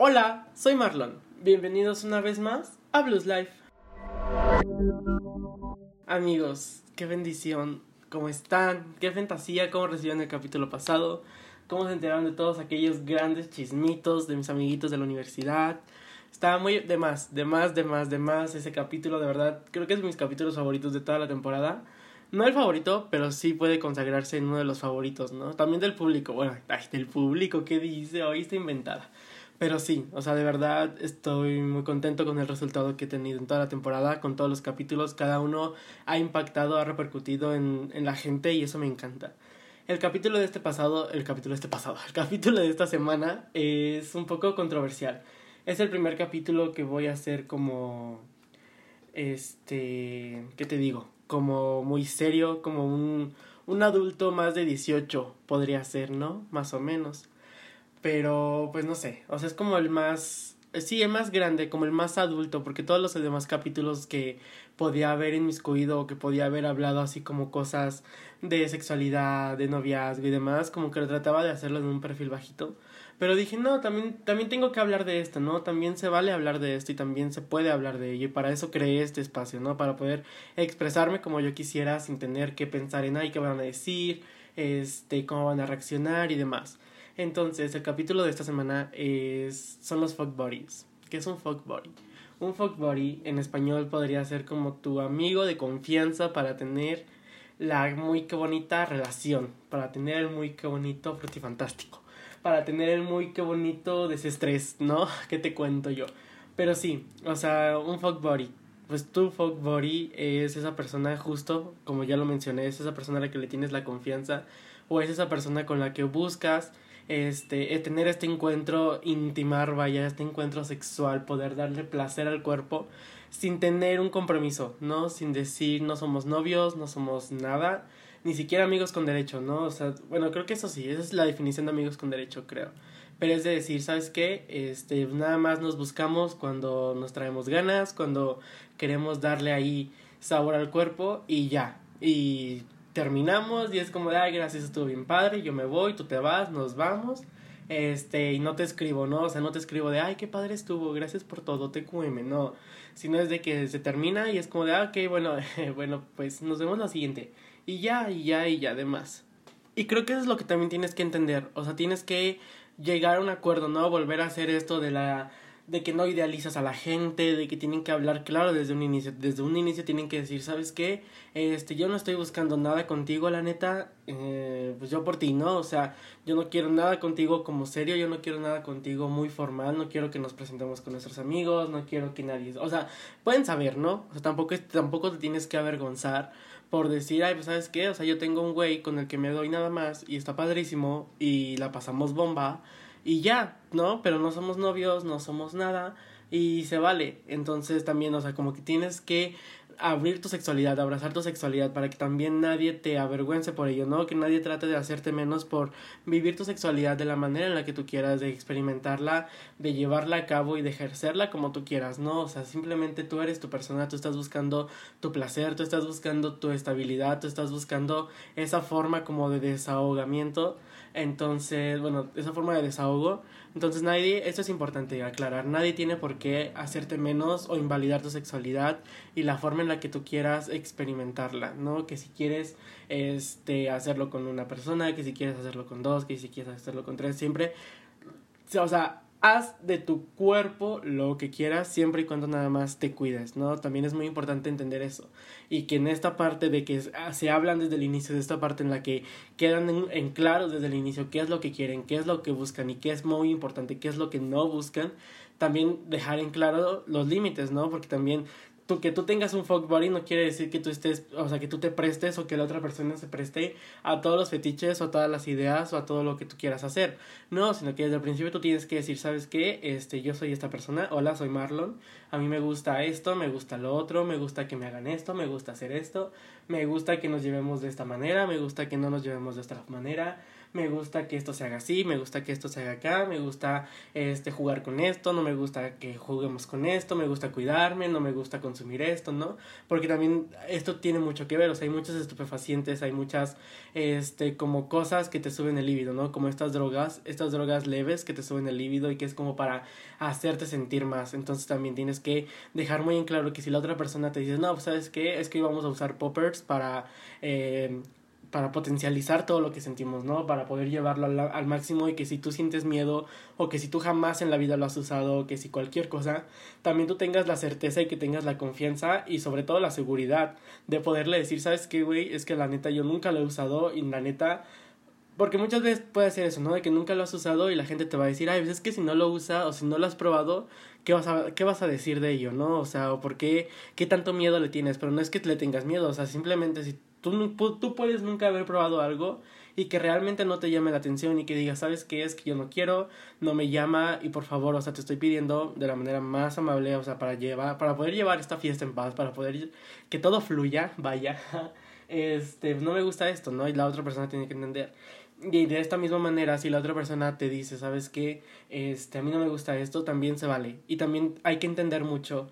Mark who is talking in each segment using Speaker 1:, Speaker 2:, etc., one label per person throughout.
Speaker 1: Hola, soy Marlon. Bienvenidos una vez más a Blues Life. Amigos, qué bendición. ¿Cómo están? Qué fantasía, cómo recibieron el capítulo pasado. Cómo se enteraron de todos aquellos grandes chismitos de mis amiguitos de la universidad. Estaba muy de más, de más, de más, de más ese capítulo, de verdad. Creo que es de mis capítulos favoritos de toda la temporada. No el favorito, pero sí puede consagrarse en uno de los favoritos, ¿no? También del público. Bueno, ay, del público, ¿qué dice? Hoy está inventada. Pero sí, o sea, de verdad estoy muy contento con el resultado que he tenido en toda la temporada, con todos los capítulos. Cada uno ha impactado, ha repercutido en, en la gente y eso me encanta. El capítulo de este pasado, el capítulo de este pasado, el capítulo de esta semana es un poco controversial. Es el primer capítulo que voy a hacer como, este, ¿qué te digo? Como muy serio, como un, un adulto más de 18 podría ser, ¿no? Más o menos. Pero, pues no sé, o sea, es como el más, sí, el más grande, como el más adulto, porque todos los demás capítulos que podía haber inmiscuido o que podía haber hablado así como cosas de sexualidad, de noviazgo y demás, como que lo trataba de hacerlo en un perfil bajito. Pero dije, no, también, también tengo que hablar de esto, ¿no? También se vale hablar de esto y también se puede hablar de ello. Y para eso creé este espacio, ¿no? Para poder expresarme como yo quisiera sin tener que pensar en, ay, qué van a decir, este, cómo van a reaccionar y demás. Entonces, el capítulo de esta semana es, son los fuck buddies. ¿Qué es un fuck buddy? Un fuck buddy en español podría ser como tu amigo de confianza para tener la muy que bonita relación, para tener el muy que bonito frutifantástico, para tener el muy que bonito desestrés, ¿no? ¿Qué te cuento yo? Pero sí, o sea, un fuck buddy. Pues tu fuck buddy es esa persona justo, como ya lo mencioné, es esa persona a la que le tienes la confianza o es esa persona con la que buscas este, eh, tener este encuentro intimar, vaya, este encuentro sexual, poder darle placer al cuerpo sin tener un compromiso, ¿no? Sin decir no somos novios, no somos nada, ni siquiera amigos con derecho, ¿no? O sea, bueno, creo que eso sí, esa es la definición de amigos con derecho, creo. Pero es de decir, ¿sabes qué? Este, nada más nos buscamos cuando nos traemos ganas, cuando queremos darle ahí sabor al cuerpo y ya. Y terminamos y es como de, ay, gracias, estuvo bien padre, yo me voy, tú te vas, nos vamos. Este, y no te escribo, ¿no? O sea, no te escribo de, ay, qué padre estuvo, gracias por todo, te cueme, no. Sino es de que se termina y es como de, ah, ok, bueno, bueno, pues nos vemos la siguiente. Y ya, y ya, y ya, además. Y creo que eso es lo que también tienes que entender. O sea, tienes que llegar a un acuerdo, ¿no? Volver a hacer esto de la de que no idealizas a la gente, de que tienen que hablar claro desde un inicio, desde un inicio tienen que decir, ¿sabes qué? Este, yo no estoy buscando nada contigo, la neta, eh, pues yo por ti, ¿no? O sea, yo no quiero nada contigo como serio, yo no quiero nada contigo muy formal, no quiero que nos presentemos con nuestros amigos, no quiero que nadie, o sea, pueden saber, ¿no? O sea, tampoco, tampoco te tienes que avergonzar por decir, ay, pues sabes qué, o sea, yo tengo un güey con el que me doy nada más y está padrísimo y la pasamos bomba y ya, ¿no? Pero no somos novios, no somos nada y se vale. Entonces también, o sea, como que tienes que abrir tu sexualidad, abrazar tu sexualidad para que también nadie te avergüence por ello, ¿no? Que nadie trate de hacerte menos por vivir tu sexualidad de la manera en la que tú quieras, de experimentarla, de llevarla a cabo y de ejercerla como tú quieras, ¿no? O sea, simplemente tú eres tu persona, tú estás buscando tu placer, tú estás buscando tu estabilidad, tú estás buscando esa forma como de desahogamiento entonces, bueno, esa forma de desahogo. Entonces nadie, esto es importante aclarar, nadie tiene por qué hacerte menos o invalidar tu sexualidad y la forma en la que tú quieras experimentarla, ¿no? Que si quieres este hacerlo con una persona, que si quieres hacerlo con dos, que si quieres hacerlo con tres, siempre o sea, haz de tu cuerpo lo que quieras siempre y cuando nada más te cuides, ¿no? También es muy importante entender eso. Y que en esta parte de que ah, se hablan desde el inicio, de esta parte en la que quedan en, en claro desde el inicio qué es lo que quieren, qué es lo que buscan y qué es muy importante, qué es lo que no buscan, también dejar en claro los límites, ¿no? Porque también tú, que tú tengas un fuck body no quiere decir que tú estés, o sea, que tú te prestes o que la otra persona se preste a todos los fetiches o a todas las ideas o a todo lo que tú quieras hacer. No, sino que desde el principio tú tienes que decir, ¿sabes qué? Este, yo soy esta persona, hola, soy Marlon, a mí me gusta esto, me gusta lo otro, me gusta que me hagan esto, me gusta hacer esto, me gusta que nos llevemos de esta manera, me gusta que no nos llevemos de esta manera, me gusta que esto se haga así, me gusta que esto se haga acá, me gusta este jugar con esto, no me gusta que juguemos con esto, me gusta cuidarme, no me gusta consumir esto, ¿no? Porque también esto tiene mucho que ver, o sea, hay muchos estupefacientes, hay muchas este como cosas que te suben el líbido, ¿no? Como estas drogas, estas drogas leves que te suben el líbido y que es como para hacerte sentir más. Entonces también tienes que dejar muy en claro que si la otra persona te dice, "No, pues, ¿sabes qué? Es que íbamos a usar poppers para eh, para potencializar todo lo que sentimos, ¿no? Para poder llevarlo al, máximo y que si tú sientes miedo o que si tú jamás en la vida lo has usado o que si cualquier cosa, también tú tengas la certeza y que tengas la confianza y sobre todo la seguridad de poderle decir, ¿sabes qué, güey? Es que la neta yo nunca lo he usado y la neta... Porque muchas veces puede ser eso, ¿no? De que nunca lo has usado y la gente te va a decir, ay, pues es que si no lo usa o si no lo has probado, ¿qué vas a, qué vas a decir de ello, no? O sea, o por qué, qué tanto miedo le tienes, pero no es que le tengas miedo, o sea, simplemente si Tú, puedes nunca haber probado algo y que realmente no te llame la atención y que digas, ¿sabes qué es? Que yo no quiero, no me llama y por favor, o sea, te estoy pidiendo de la manera más amable, o sea, para llevar, para poder llevar esta fiesta en paz, para poder que todo fluya, vaya, este, no me gusta esto, ¿no? Y la otra persona tiene que entender. Y de esta misma manera, si la otra persona te dice, ¿sabes qué? Este, a mí no me gusta esto, también se vale. Y también hay que entender mucho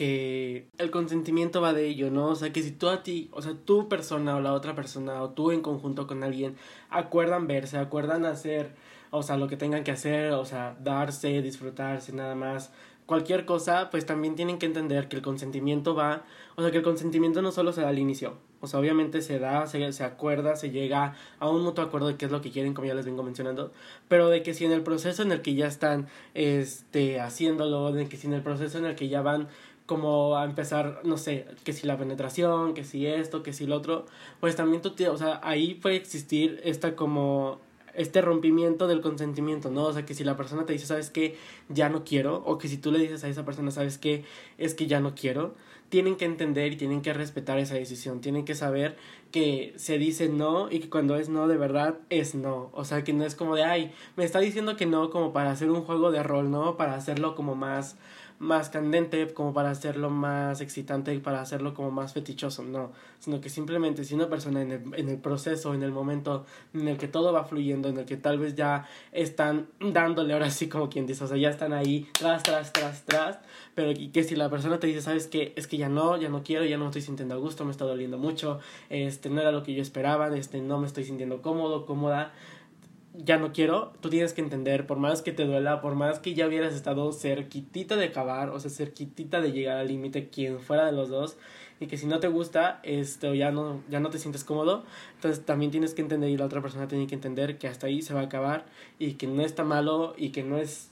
Speaker 1: que el consentimiento va de ello, ¿no? O sea, que si tú a ti, o sea, tu persona o la otra persona o tú en conjunto con alguien acuerdan verse, acuerdan hacer, o sea, lo que tengan que hacer, o sea, darse, disfrutarse, nada más, cualquier cosa, pues también tienen que entender que el consentimiento va, o sea, que el consentimiento no solo se da al inicio, o sea, obviamente se da, se, se acuerda, se llega a un mutuo acuerdo de qué es lo que quieren, como ya les vengo mencionando, pero de que si en el proceso en el que ya están este, haciéndolo, de que si en el proceso en el que ya van como a empezar, no sé, que si la penetración, que si esto, que si lo otro, pues también tú, o sea, ahí puede existir esta como este rompimiento del consentimiento, ¿no? O sea, que si la persona te dice, ¿sabes qué? Ya no quiero, o que si tú le dices a esa persona, ¿sabes qué? Es que ya no quiero, tienen que entender y tienen que respetar esa decisión, tienen que saber que se dice no y que cuando es no de verdad es no, o sea, que no es como de, ay, me está diciendo que no como para hacer un juego de rol, ¿no? Para hacerlo como más más candente, como para hacerlo más excitante, para hacerlo como más fetichoso, no, sino que simplemente si una persona en el, en el proceso, en el momento en el que todo va fluyendo, en el que tal vez ya están dándole ahora sí como quien dice, o sea, ya están ahí tras, tras, tras, tras, pero que si la persona te dice, sabes que es que ya no, ya no quiero, ya no me estoy sintiendo a gusto, me está doliendo mucho, este, no era lo que yo esperaba, este, no me estoy sintiendo cómodo, cómoda, ya no quiero, tú tienes que entender, por más que te duela, por más que ya hubieras estado cerquitita de acabar, o sea, cerquitita de llegar al límite, quien fuera de los dos, y que si no te gusta, esto ya no, ya no te sientes cómodo, entonces también tienes que entender y la otra persona tiene que entender que hasta ahí se va a acabar y que no está malo y que no es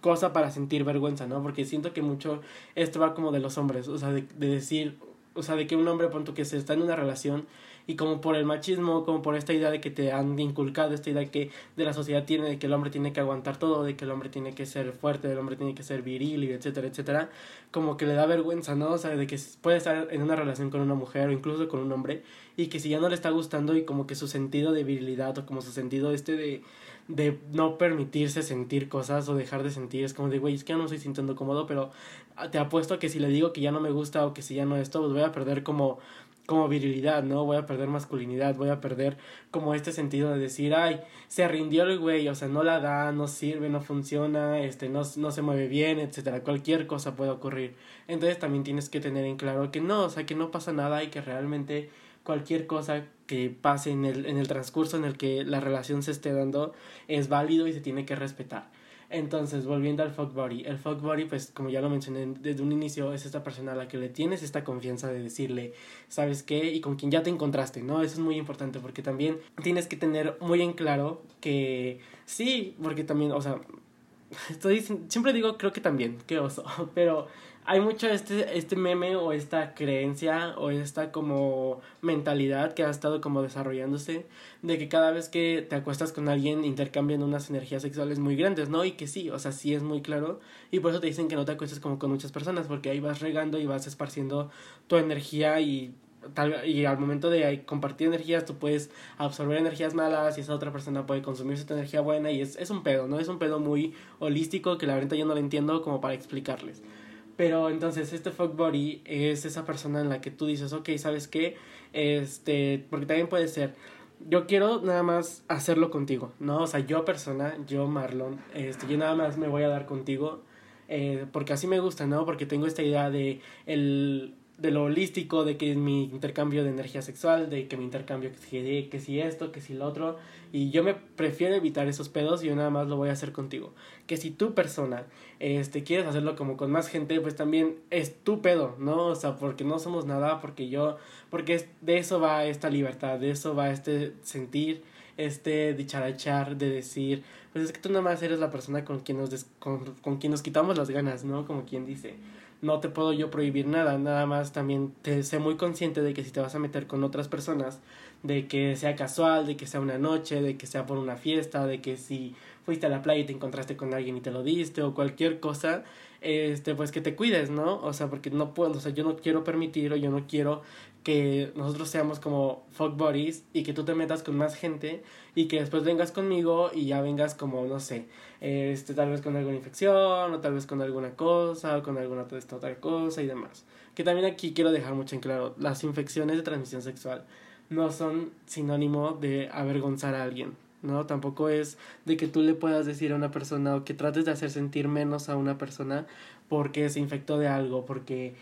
Speaker 1: cosa para sentir vergüenza, ¿no? Porque siento que mucho esto va como de los hombres, o sea, de, de decir, o sea, de que un hombre, punto que se está en una relación y como por el machismo, como por esta idea de que te han inculcado, esta idea que de la sociedad tiene de que el hombre tiene que aguantar todo, de que el hombre tiene que ser fuerte, el hombre tiene que ser viril y etcétera, etcétera, como que le da vergüenza, ¿no? O sea, de que puede estar en una relación con una mujer o incluso con un hombre y que si ya no le está gustando y como que su sentido de virilidad o como su sentido este de de no permitirse sentir cosas o dejar de sentir. Es como de, güey, es que ya no estoy sintiendo cómodo, pero te apuesto que si le digo que ya no me gusta o que si ya no esto, pues voy a perder como como virilidad, ¿no? Voy a perder masculinidad, voy a perder como este sentido de decir, ay, se rindió el güey, o sea, no la da, no sirve, no funciona, este, no, no se mueve bien, etcétera, cualquier cosa puede ocurrir. Entonces también tienes que tener en claro que no, o sea, que no pasa nada y que realmente cualquier cosa que pase en el, en el transcurso en el que la relación se esté dando es válido y se tiene que respetar. Entonces, volviendo al fuck body, el fuck body, pues como ya lo mencioné desde un inicio, es esta persona a la que le tienes esta confianza de decirle, ¿sabes qué? Y con quien ya te encontraste, ¿no? Eso es muy importante porque también tienes que tener muy en claro que sí, porque también, o sea, estoy, siempre digo creo que también, qué oso, pero hay mucho este, este meme o esta creencia o esta como mentalidad que ha estado como desarrollándose de que cada vez que te acuestas con alguien intercambian unas energías sexuales muy grandes, ¿no? Y que sí, o sea, sí es muy claro y por eso te dicen que no te acuestes como con muchas personas porque ahí vas regando y vas esparciendo tu energía y tal, y al momento de compartir energías tú puedes absorber energías malas y esa otra persona puede consumir esa energía buena y es, es un pedo, ¿no? Es un pedo muy holístico que la verdad yo no lo entiendo como para explicarles. Pero entonces este fuck body es esa persona en la que tú dices, ok, ¿sabes qué? Este, porque también puede ser, yo quiero nada más hacerlo contigo, ¿no? O sea, yo persona, yo Marlon, este, yo nada más me voy a dar contigo, eh, porque así me gusta, ¿no? Porque tengo esta idea de el de lo holístico, de que mi intercambio de energía sexual, de que mi intercambio que, que si esto, que si lo otro, y yo me prefiero evitar esos pedos y yo nada más lo voy a hacer contigo. Que si tu persona este, quieres hacerlo como con más gente, pues también es tu pedo, ¿no? O sea, porque no somos nada, porque yo, porque de eso va esta libertad, de eso va este sentir, este dicharachar, de decir, pues es que tú nada más eres la persona con quien nos, con, con quien nos quitamos las ganas, ¿no? Como quien dice no te puedo yo prohibir nada, nada más también te sé muy consciente de que si te vas a meter con otras personas, de que sea casual, de que sea una noche, de que sea por una fiesta, de que si fuiste a la playa y te encontraste con alguien y te lo diste o cualquier cosa, este pues que te cuides, ¿no? O sea, porque no puedo, o sea, yo no quiero permitir o yo no quiero que nosotros seamos como fuck buddies y que tú te metas con más gente y que después vengas conmigo y ya vengas como, no sé, este, tal vez con alguna infección o tal vez con alguna cosa o con alguna otra cosa y demás. Que también aquí quiero dejar mucho en claro, las infecciones de transmisión sexual no son sinónimo de avergonzar a alguien, ¿no? Tampoco es de que tú le puedas decir a una persona o que trates de hacer sentir menos a una persona porque se infectó de algo, porque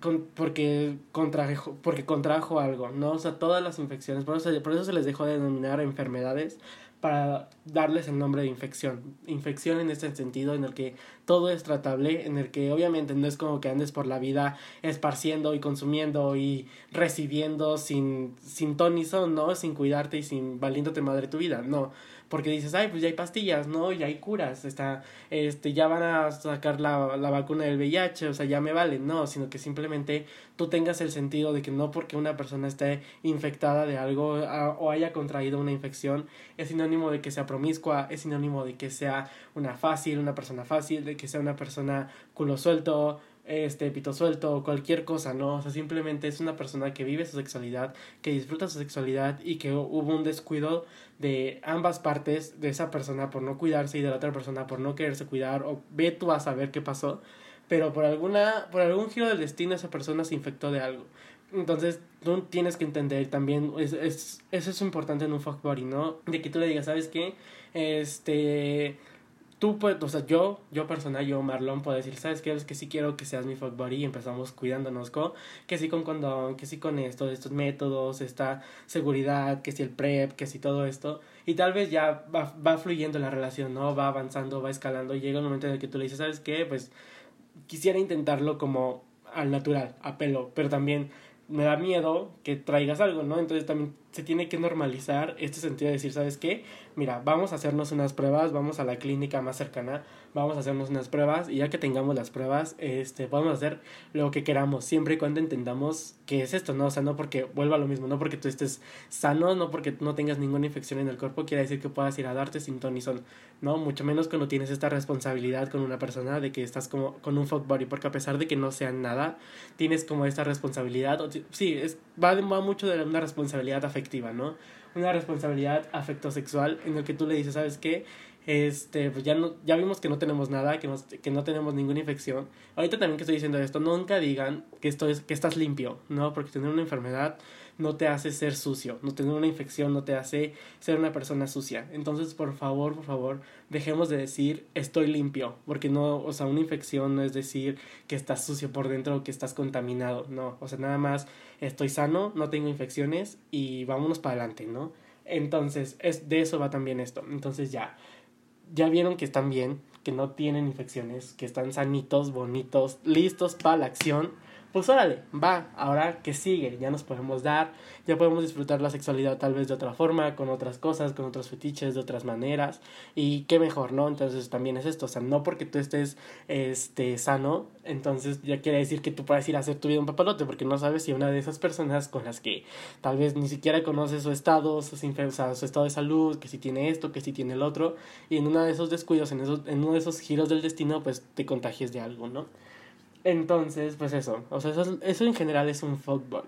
Speaker 1: con, porque, contrajo, porque contrajo algo, ¿no? O sea, todas las infecciones, por eso, por eso se les dejó de denominar enfermedades para darles el nombre de infección. Infección en este sentido en el que todo es tratable, en el que obviamente no es como que andes por la vida esparciendo y consumiendo y recibiendo sin, sin ton ni son, ¿no? Sin cuidarte y sin valiéndote madre tu vida, no porque dices, ay, pues ya hay pastillas, ¿no? Ya hay curas, está, este, ya van a sacar la, la vacuna del VIH, o sea, ya me vale, no, sino que simplemente tú tengas el sentido de que no porque una persona esté infectada de algo o haya contraído una infección es sinónimo de que sea promiscua, es sinónimo de que sea una fácil, una persona fácil, de que sea una persona culo suelto, este pito suelto cualquier cosa, ¿no? O sea, simplemente es una persona que vive su sexualidad, que disfruta su sexualidad y que hubo un descuido de ambas partes de esa persona por no cuidarse y de la otra persona por no quererse cuidar o ve tú a saber qué pasó, pero por alguna por algún giro del destino esa persona se infectó de algo. Entonces, tú tienes que entender también, es, es, eso es importante en un fuck body, ¿no? De que tú le digas, ¿sabes qué? Este, tú puedes, o sea, yo, yo personal, yo Marlon, puedo decir, ¿sabes qué? Es que sí quiero que seas mi fuck buddy y empezamos cuidándonos con, que sí con condón, que sí con esto, estos métodos, esta seguridad, que sí el prep, que sí todo esto. Y tal vez ya va, va fluyendo la relación, ¿no? Va avanzando, va escalando y llega un momento en el que tú le dices, ¿sabes qué? Pues quisiera intentarlo como al natural, a pelo, pero también me da miedo que traigas algo, ¿no? Entonces también se tiene que normalizar este sentido de decir, ¿sabes qué? Mira, vamos a hacernos unas pruebas, vamos a la clínica más cercana, vamos a hacernos unas pruebas y ya que tengamos las pruebas, este, podemos hacer lo que queramos, siempre y cuando entendamos qué es esto, ¿no? O sea, no porque vuelva a lo mismo, no porque tú estés sano, no porque no tengas ninguna infección en el cuerpo, quiere decir que puedas ir a darte sin ton ¿no? Mucho menos cuando tienes esta responsabilidad con una persona de que estás como con un fuck body, porque a pesar de que no sea nada, tienes como esta responsabilidad, sí, es, va, va mucho de una responsabilidad afectiva, ¿no? Una responsabilidad afectosexual en el que tú le dices, ¿sabes qué? Este, pues ya, no, ya vimos que no tenemos nada, que, que no tenemos ninguna infección. Ahorita también que estoy diciendo esto, nunca digan que, esto es, que estás limpio, ¿no? Porque tener una enfermedad no te hace ser sucio, no tener una infección no te hace ser una persona sucia. Entonces, por favor, por favor, dejemos de decir estoy limpio, porque no, o sea, una infección no es decir que estás sucio por dentro o que estás contaminado, no, o sea, nada más estoy sano, no tengo infecciones y vámonos para adelante, ¿no? Entonces, es, de eso va también esto. Entonces ya, ya vieron que están bien, que no tienen infecciones, que están sanitos, bonitos, listos para la acción pues órale, va, ahora que sigue, ya nos podemos dar, ya podemos disfrutar la sexualidad tal vez de otra forma, con otras cosas, con otros fetiches, de otras maneras, y qué mejor, ¿no? Entonces también es esto, o sea, no porque tú estés este, sano, entonces ya quiere decir que tú puedes ir a hacer tu vida un papalote, porque no sabes si una de esas personas con las que tal vez ni siquiera conoces su estado, su, o sea, su estado de salud, que si tiene esto, que si tiene el otro, y en uno de esos descuidos, en, esos, en uno de esos giros del destino, pues te contagies de algo, ¿no? Entonces, pues eso, o sea, eso, eso en general es un fútbol.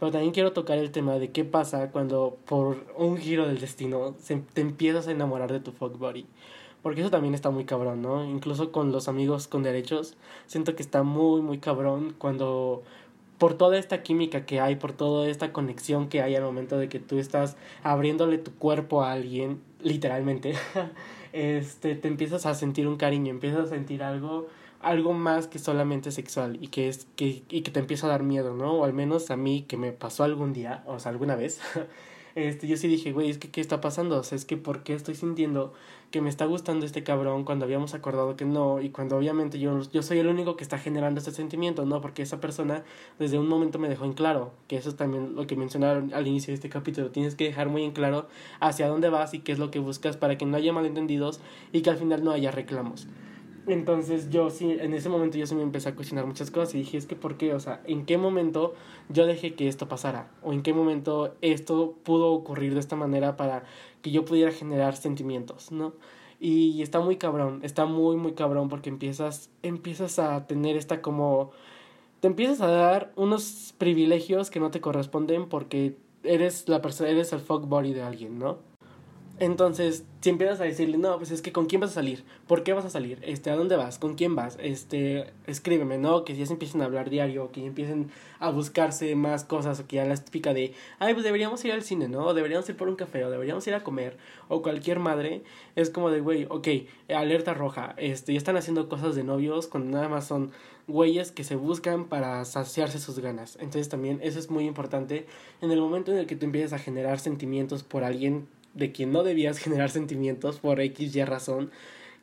Speaker 1: Pero también quiero tocar el tema de qué pasa cuando por un giro del destino te empiezas a enamorar de tu fuck body. Porque eso también está muy cabrón, ¿no? Incluso con los amigos con derechos, siento que está muy, muy cabrón cuando por toda esta química que hay, por toda esta conexión que hay al momento de que tú estás abriéndole tu cuerpo a alguien, literalmente, este, te empiezas a sentir un cariño, empiezas a sentir algo, algo más que solamente sexual y que es, que, y que te empieza a dar miedo, ¿no? O al menos a mí que me pasó algún día, o sea, alguna vez, este, yo sí dije, güey, es que, ¿qué está pasando? O sea, es que, ¿por qué estoy sintiendo que me está gustando este cabrón cuando habíamos acordado que no? Y cuando obviamente yo, yo soy el único que está generando ese sentimiento, ¿no? Porque esa persona desde un momento me dejó en claro, que eso es también lo que mencionaron al inicio de este capítulo, tienes que dejar muy en claro hacia dónde vas y qué es lo que buscas para que no haya malentendidos y que al final no haya reclamos. Entonces yo sí, en ese momento yo sí me empecé a cuestionar muchas cosas y dije, es que ¿por qué? O sea, ¿en qué momento yo dejé que esto pasara? ¿O en qué momento esto pudo ocurrir de esta manera para que yo pudiera generar sentimientos, ¿no? Y está muy cabrón, está muy, muy cabrón porque empiezas, empiezas a tener esta como... Te empiezas a dar unos privilegios que no te corresponden porque eres la persona, eres el fuck body de alguien, ¿no? Entonces, si empiezas a decirle, no, pues es que con quién vas a salir, por qué vas a salir, este, a dónde vas, con quién vas, este, escríbeme, ¿no? Que ya se empiecen a hablar diario, que ya empiecen a buscarse más cosas, o que ya la típica de, ay, pues deberíamos ir al cine, ¿no? O deberíamos ir por un café, o deberíamos ir a comer, o cualquier madre, es como de, güey, ok, alerta roja, este, ya están haciendo cosas de novios cuando nada más son güeyes que se buscan para saciarse sus ganas. Entonces también eso es muy importante en el momento en el que tú empieces a generar sentimientos por alguien de quien no debías generar sentimientos por X y razón,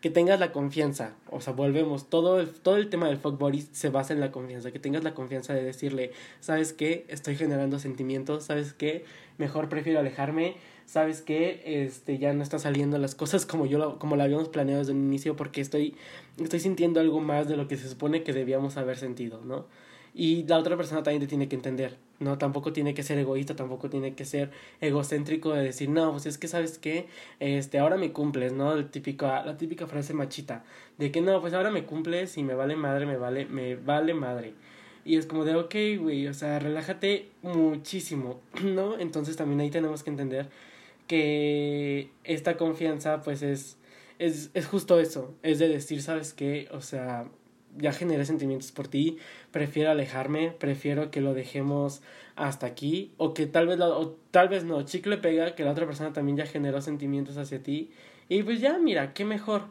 Speaker 1: que tengas la confianza, o sea, volvemos, todo el, todo el tema del fuck se basa en la confianza, que tengas la confianza de decirle, ¿sabes qué? Estoy generando sentimientos, ¿sabes qué? Mejor prefiero alejarme, ¿sabes qué? Este, ya no está saliendo las cosas como yo lo, como lo habíamos planeado desde un inicio porque estoy, estoy sintiendo algo más de lo que se supone que debíamos haber sentido, ¿no? Y la otra persona también te tiene que entender, ¿no? Tampoco tiene que ser egoísta, tampoco tiene que ser egocéntrico de decir, no, pues es que, ¿sabes qué? Este, ahora me cumples, ¿no? El típico, la típica frase machita, de que no, pues ahora me cumples y me vale madre, me vale, me vale madre. Y es como de, ok, güey, o sea, relájate muchísimo, ¿no? Entonces también ahí tenemos que entender que esta confianza, pues es, es, es justo eso, es de decir, ¿sabes qué? O sea, ya generé sentimientos por ti, prefiero alejarme, prefiero que lo dejemos hasta aquí, o que tal vez, o tal vez no, chicle pega, que la otra persona también ya generó sentimientos hacia ti, y pues ya, mira, qué mejor,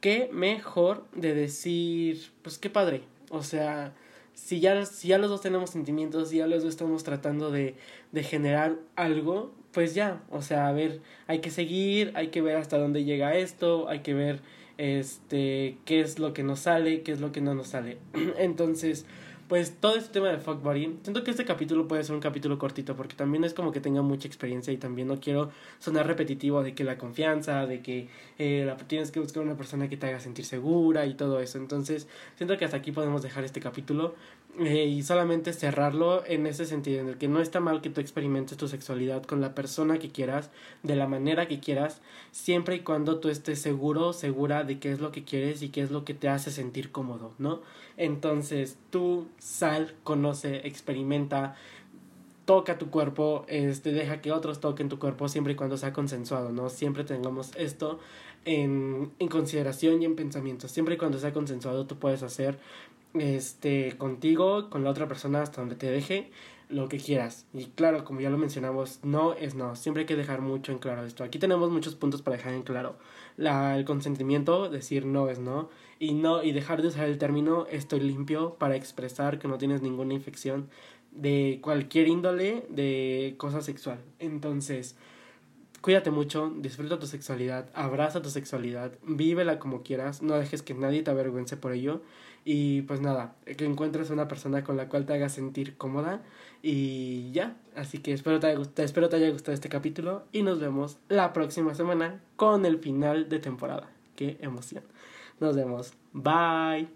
Speaker 1: qué mejor de decir, pues qué padre, o sea, si ya, si ya los dos tenemos sentimientos, si ya los dos estamos tratando de, de generar algo, pues ya, o sea, a ver, hay que seguir, hay que ver hasta dónde llega esto, hay que ver este, qué es lo que nos sale, qué es lo que no nos sale. Entonces, pues todo este tema de fuck body, siento que este capítulo puede ser un capítulo cortito porque también es como que tenga mucha experiencia y también no quiero sonar repetitivo de que la confianza, de que eh, tienes que buscar una persona que te haga sentir segura y todo eso. Entonces, siento que hasta aquí podemos dejar este capítulo eh, y solamente cerrarlo en ese sentido, en el que no está mal que tú experimentes tu sexualidad con la persona que quieras, de la manera que quieras, siempre y cuando tú estés seguro, segura de qué es lo que quieres y qué es lo que te hace sentir cómodo, ¿no? Entonces, tú sal, conoce, experimenta, toca tu cuerpo, este, deja que otros toquen tu cuerpo siempre y cuando sea consensuado, ¿no? Siempre tengamos esto en, en consideración y en pensamiento. Siempre y cuando sea consensuado, tú puedes hacer este, contigo, con la otra persona hasta donde te deje lo que quieras. Y claro, como ya lo mencionamos, no es no. Siempre hay que dejar mucho en claro esto. Aquí tenemos muchos puntos para dejar en claro. La, el consentimiento, decir no es no. Y no, y dejar de usar el término estoy limpio para expresar que no tienes ninguna infección de cualquier índole de cosa sexual. Entonces, cuídate mucho, disfruta tu sexualidad, abraza tu sexualidad, vívela como quieras, no dejes que nadie te avergüence por ello. Y pues nada, que encuentres una persona con la cual te haga sentir cómoda. Y ya, así que espero te, espero te haya gustado este capítulo y nos vemos la próxima semana con el final de temporada. Qué emoción. Nos vemos. Bye.